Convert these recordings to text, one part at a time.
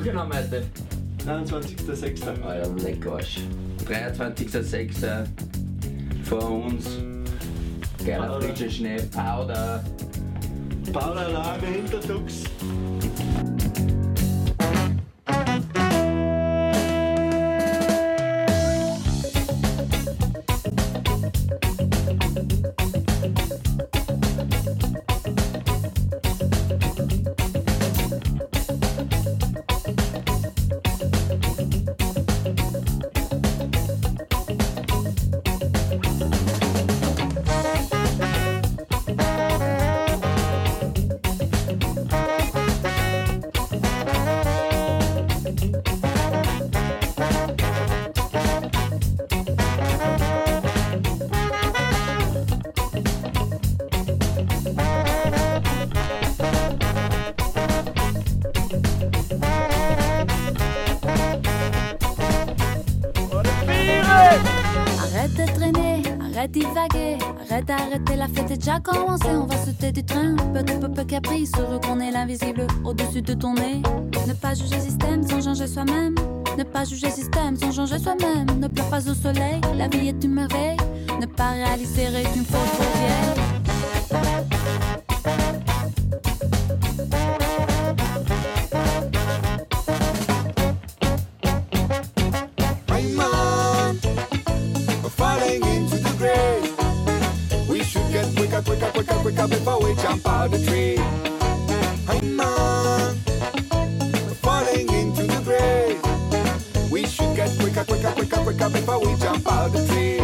genommen heute? 23.06. Ah ja, leck Arsch. 23.06. vor uns. Geiler Powder. frischer Schnee, Powder. Powder-Alarme hinter Dux. Arrête divaguer, arrête d'arrêter, la fête est déjà commencée, on va sauter du train. Peu de peu, peu caprice, heureux qu'on est l'invisible au-dessus de ton nez. Ne pas juger système sans changer soi-même. Ne pas juger système sans changer soi-même. Ne pleure pas au soleil, la vie est une merveille. Ne pas réaliser est une quicker, quicker before we jump out the tree. I'm on, we're falling into the grave. We should get quicker, quicker, quicker, quicker before we jump out the tree.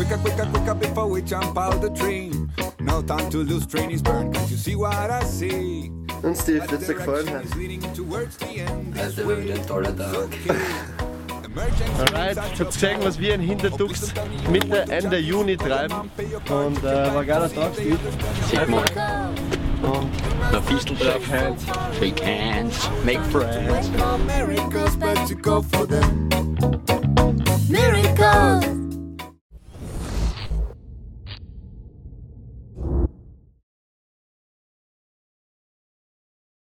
Quicker, quicker, quicker before we jump out the train. No time to lose, train is burned. Can't you see what I see? Und Steve, wird's dir gefallen? Direction is leading towards the end. Also war wieder ein toller Tag. Alright, habt ihr gesehen, was wir in Hintertux Mitte, Ende Juni treiben? Und äh, war ein geiler Tag, Steve. Sieht man. No Fistel drauf. Shake hands. Make friends.